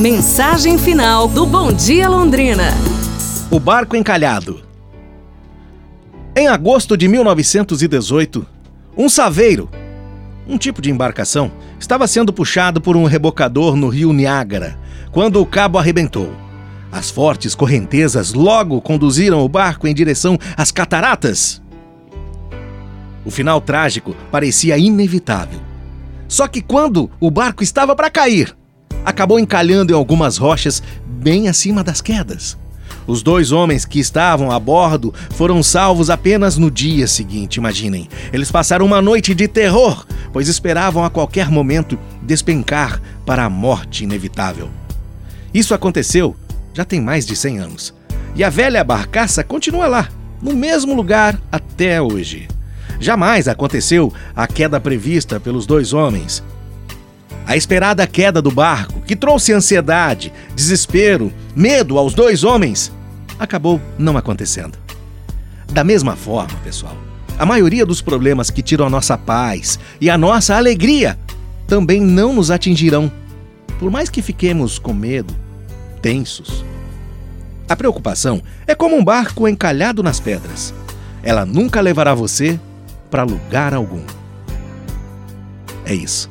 Mensagem final do Bom Dia Londrina. O barco encalhado. Em agosto de 1918, um saveiro, um tipo de embarcação, estava sendo puxado por um rebocador no rio Niágara quando o cabo arrebentou. As fortes correntezas logo conduziram o barco em direção às cataratas. O final trágico parecia inevitável. Só que quando o barco estava para cair, acabou encalhando em algumas rochas bem acima das quedas. Os dois homens que estavam a bordo foram salvos apenas no dia seguinte, imaginem. Eles passaram uma noite de terror, pois esperavam a qualquer momento despencar para a morte inevitável. Isso aconteceu já tem mais de 100 anos. E a velha barcaça continua lá, no mesmo lugar até hoje. Jamais aconteceu a queda prevista pelos dois homens. A esperada queda do barco, que trouxe ansiedade, desespero, medo aos dois homens, acabou não acontecendo. Da mesma forma, pessoal, a maioria dos problemas que tiram a nossa paz e a nossa alegria também não nos atingirão, por mais que fiquemos com medo, tensos. A preocupação é como um barco encalhado nas pedras. Ela nunca levará você para lugar algum. É isso.